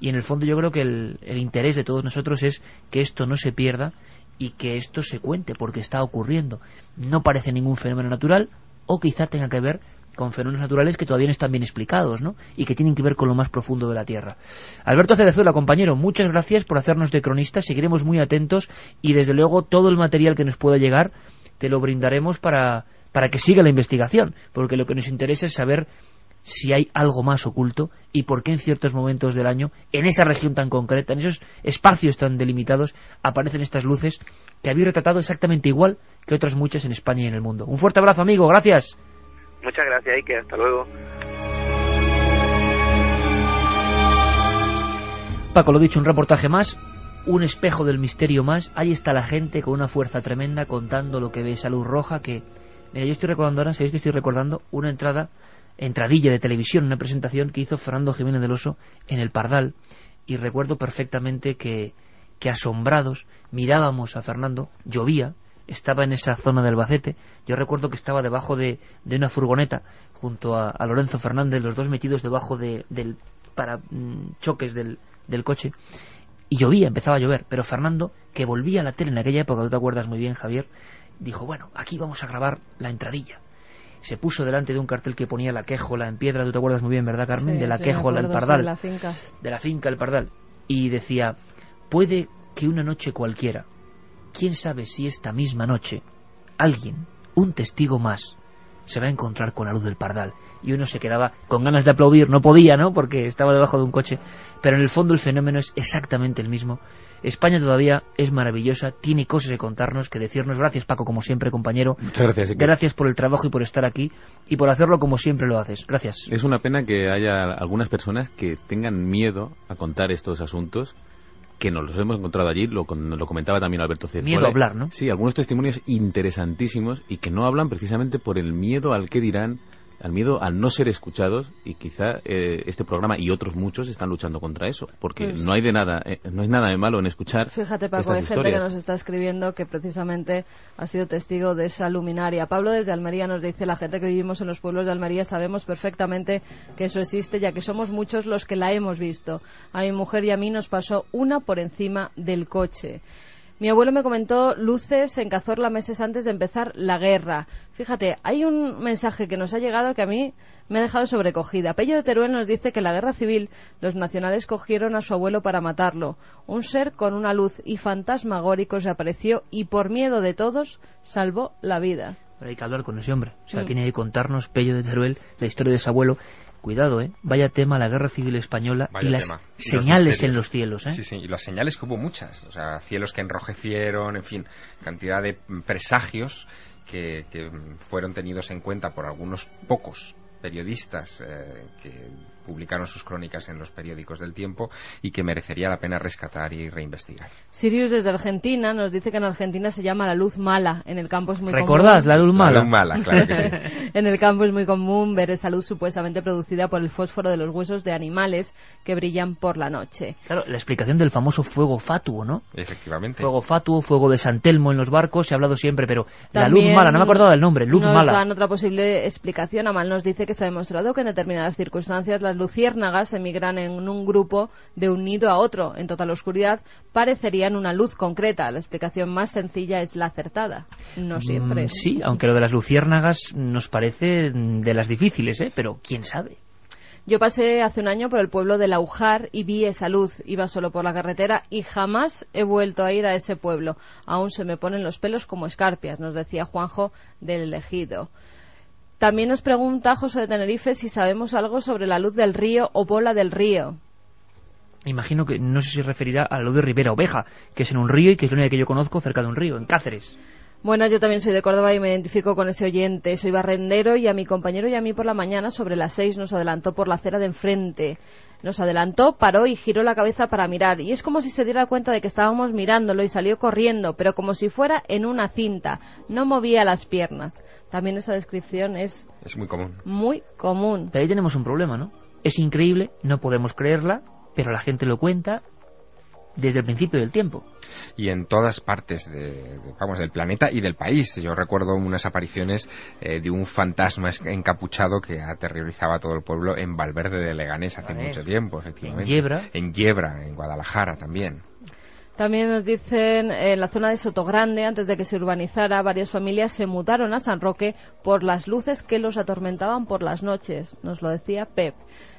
y en el fondo yo creo que el, el interés de todos nosotros es que esto no se pierda y que esto se cuente, porque está ocurriendo. No parece ningún fenómeno natural, o quizá tenga que ver con fenómenos naturales que todavía no están bien explicados, ¿no? Y que tienen que ver con lo más profundo de la Tierra. Alberto Cerezuela, compañero, muchas gracias por hacernos de cronista, seguiremos muy atentos y desde luego todo el material que nos pueda llegar te lo brindaremos para, para que siga la investigación, porque lo que nos interesa es saber si hay algo más oculto y por qué en ciertos momentos del año, en esa región tan concreta, en esos espacios tan delimitados, aparecen estas luces que habéis retratado exactamente igual que otras muchas en España y en el mundo. Un fuerte abrazo, amigo, gracias. Muchas gracias, Ike. Hasta luego. Paco, lo dicho, un reportaje más, un espejo del misterio más. Ahí está la gente con una fuerza tremenda contando lo que ve esa luz roja que... Mira, yo estoy recordando ahora, ¿sabéis que estoy recordando? Una entrada, entradilla de televisión, una presentación que hizo Fernando Jiménez del Oso en el Pardal. Y recuerdo perfectamente que, que asombrados mirábamos a Fernando, llovía, estaba en esa zona de Albacete. Yo recuerdo que estaba debajo de, de una furgoneta junto a, a Lorenzo Fernández, los dos metidos debajo de, del para mm, choques del, del coche. Y llovía, empezaba a llover. Pero Fernando, que volvía a la tele en aquella época, tú te acuerdas muy bien, Javier, dijo, bueno, aquí vamos a grabar la entradilla. Se puso delante de un cartel que ponía la quejola en piedra, tú te acuerdas muy bien, ¿verdad, Carmen? Sí, de la sí, quejola, el sí, pardal. de la finca. de la finca, el pardal. Y decía, puede que una noche cualquiera, quién sabe si esta misma noche, alguien, un testigo más, se va a encontrar con la luz del pardal. Y uno se quedaba con ganas de aplaudir, no podía, ¿no? Porque estaba debajo de un coche. Pero en el fondo el fenómeno es exactamente el mismo. España todavía es maravillosa, tiene cosas que contarnos, que decirnos. Gracias, Paco, como siempre, compañero. Muchas gracias. Iker. Gracias por el trabajo y por estar aquí y por hacerlo como siempre lo haces. Gracias. Es una pena que haya algunas personas que tengan miedo a contar estos asuntos que nos los hemos encontrado allí, lo, lo comentaba también Alberto Cezuela. Miedo a hablar, ¿no? Sí, algunos testimonios interesantísimos y que no hablan precisamente por el miedo al que dirán, al miedo al no ser escuchados y quizá eh, este programa y otros muchos están luchando contra eso, porque Pues- no hay de nada, eh, no hay nada de malo en escuchar Fíjate, Paco, hay gente que nos está escribiendo que precisamente ha sido testigo de esa luminaria. Pablo desde Almería nos dice, la gente que vivimos en los pueblos de Almería sabemos perfectamente que eso existe, ya que somos muchos los que la hemos visto. A mi mujer y a mí nos pasó una por encima del coche. Mi abuelo me comentó luces en Cazorla meses antes de empezar la guerra. Fíjate, hay un mensaje que nos ha llegado que a mí me ha dejado sobrecogida. Pello de Teruel nos dice que en la guerra civil los nacionales cogieron a su abuelo para matarlo. Un ser con una luz y fantasmagórico se apareció y por miedo de todos salvó la vida. Pero hay que hablar con ese hombre. O sea, Mm. tiene que contarnos Pello de Teruel la historia de su abuelo. Cuidado, ¿eh? Vaya tema la Guerra Civil Española Vaya y las tema. Y los señales en los cielos, ¿eh? Sí, sí, y las señales que hubo muchas. O sea, cielos que enrojecieron, en fin, cantidad de presagios que, que, fueron tenidos en cuenta por algunos pocos periodistas eh, que publicaron sus crónicas en los periódicos del tiempo y que merecería la pena rescatar y reinvestigar. Sirius desde Argentina nos dice que en Argentina se llama la luz mala. En el campo es muy ¿Recordás común. la luz mala? La luz mala, claro que sí. en el campo es muy común ver esa luz supuestamente producida por el fósforo de los huesos de animales que brillan por la noche. Claro, la explicación del famoso fuego fatuo, ¿no? Efectivamente. Fuego fatuo, fuego de San Telmo en los barcos, se ha hablado siempre, pero la luz mala, no me acordaba del nombre, luz nos mala. dan otra posible explicación. Amal nos dice que se ha demostrado que en determinadas circunstancias las luciérnagas emigran en un grupo de un nido a otro. En total oscuridad parecerían una luz concreta. La explicación más sencilla es la acertada. No siempre. Mm, sí, aunque lo de las luciérnagas nos parece de las difíciles, ¿eh? Pero quién sabe. Yo pasé hace un año por el pueblo de Laujar y vi esa luz. Iba solo por la carretera y jamás he vuelto a ir a ese pueblo. Aún se me ponen los pelos como escarpias, nos decía Juanjo del Ejido. También nos pregunta José de Tenerife si sabemos algo sobre la luz del río o bola del río. Imagino que no sé si se referirá a lo de Ribera Oveja, que es en un río y que es la única que yo conozco cerca de un río, en Cáceres. Bueno, yo también soy de Córdoba y me identifico con ese oyente. Soy barrendero y a mi compañero y a mí por la mañana sobre las seis nos adelantó por la acera de enfrente. Nos adelantó, paró y giró la cabeza para mirar. Y es como si se diera cuenta de que estábamos mirándolo y salió corriendo, pero como si fuera en una cinta. No movía las piernas. También esa descripción es Es muy común. muy común. Pero ahí tenemos un problema, ¿no? Es increíble, no podemos creerla, pero la gente lo cuenta desde el principio del tiempo. y en todas partes de, de- vamos del planeta y del país. Yo recuerdo unas apariciones eh, de un fantasma encapuchado que aterrorizaba a todo el pueblo en Valverde de Leganés hace mucho tiempo, efectivamente. En Yebra. En Yebra, en Guadalajara también. También nos dicen en la zona de Sotogrande, antes de que se urbanizara, varias familias se mudaron a San Roque por las luces que los atormentaban por las noches. Nos lo decía Pep.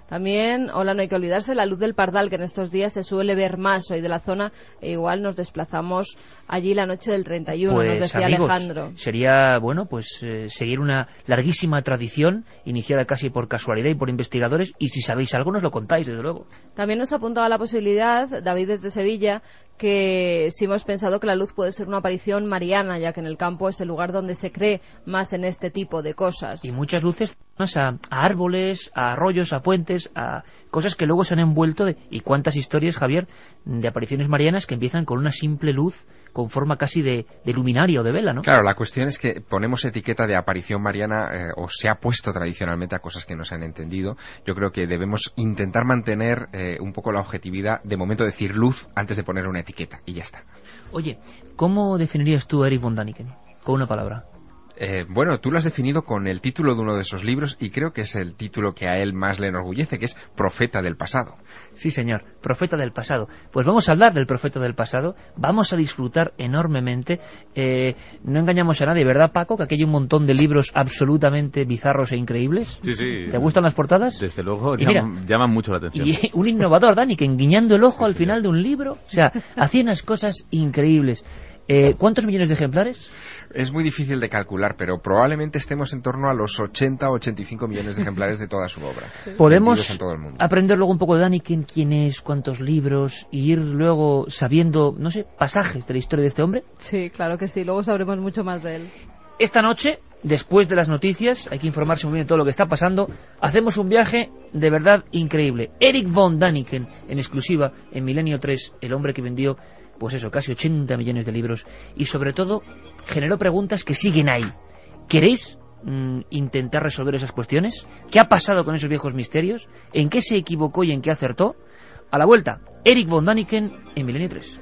También, hola, no hay que olvidarse la luz del Pardal, que en estos días se suele ver más hoy de la zona, e igual nos desplazamos allí la noche del 31, nos Pues decía amigos, Alejandro. sería bueno pues eh, seguir una larguísima tradición iniciada casi por casualidad y por investigadores y si sabéis algo nos lo contáis desde luego. También nos apuntaba la posibilidad, David desde Sevilla, que si hemos pensado que la luz puede ser una aparición mariana, ya que en el campo es el lugar donde se cree más en este tipo de cosas. Y muchas luces a, a árboles, a arroyos, a fuentes, a cosas que luego se han envuelto de... ¿Y cuántas historias, Javier, de apariciones marianas que empiezan con una simple luz con forma casi de, de luminaria o de vela, ¿no? Claro, la cuestión es que ponemos etiqueta de aparición mariana eh, o se ha puesto tradicionalmente a cosas que no se han entendido. Yo creo que debemos intentar mantener eh, un poco la objetividad, de momento decir luz antes de poner una etiqueta y ya está. Oye, ¿cómo definirías tú a Eric von Daniken? Con una palabra. Eh, bueno, tú lo has definido con el título de uno de esos libros y creo que es el título que a él más le enorgullece, que es Profeta del Pasado. Sí, señor, profeta del pasado. Pues vamos a hablar del profeta del pasado, vamos a disfrutar enormemente. Eh, no engañamos a nadie, ¿verdad, Paco? Que aquí hay un montón de libros absolutamente bizarros e increíbles. Sí, sí. ¿Te gustan las portadas? Desde luego, Y mira, llaman, mucho la atención. Y un innovador, Dani, que guiñando el ojo al final de un libro, o sea, hacía unas cosas increíbles. Eh, ¿Cuántos millones de ejemplares? Es muy difícil de calcular, pero probablemente estemos en torno a los 80 o 85 millones de ejemplares de toda su obra. Podemos en todo el mundo. aprender luego un poco de Dani, quién, quién es, cuántos libros, y ir luego sabiendo, no sé, pasajes de la historia de este hombre. Sí, claro que sí. Luego sabremos mucho más de él. Esta noche, después de las noticias, hay que informarse muy bien de todo lo que está pasando, hacemos un viaje de verdad increíble. Eric von Daniken, en exclusiva, en Milenio 3, el hombre que vendió, pues eso, casi 80 millones de libros y sobre todo generó preguntas que siguen ahí. ¿Queréis mm, intentar resolver esas cuestiones? ¿Qué ha pasado con esos viejos misterios? ¿En qué se equivocó y en qué acertó? A la vuelta, Eric von Daniken en Milenio 3.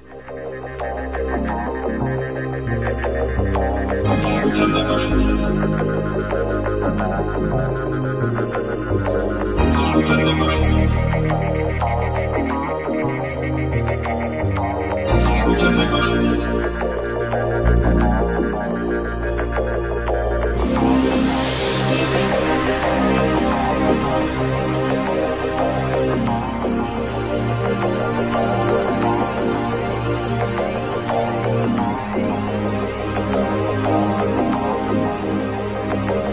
Thank you.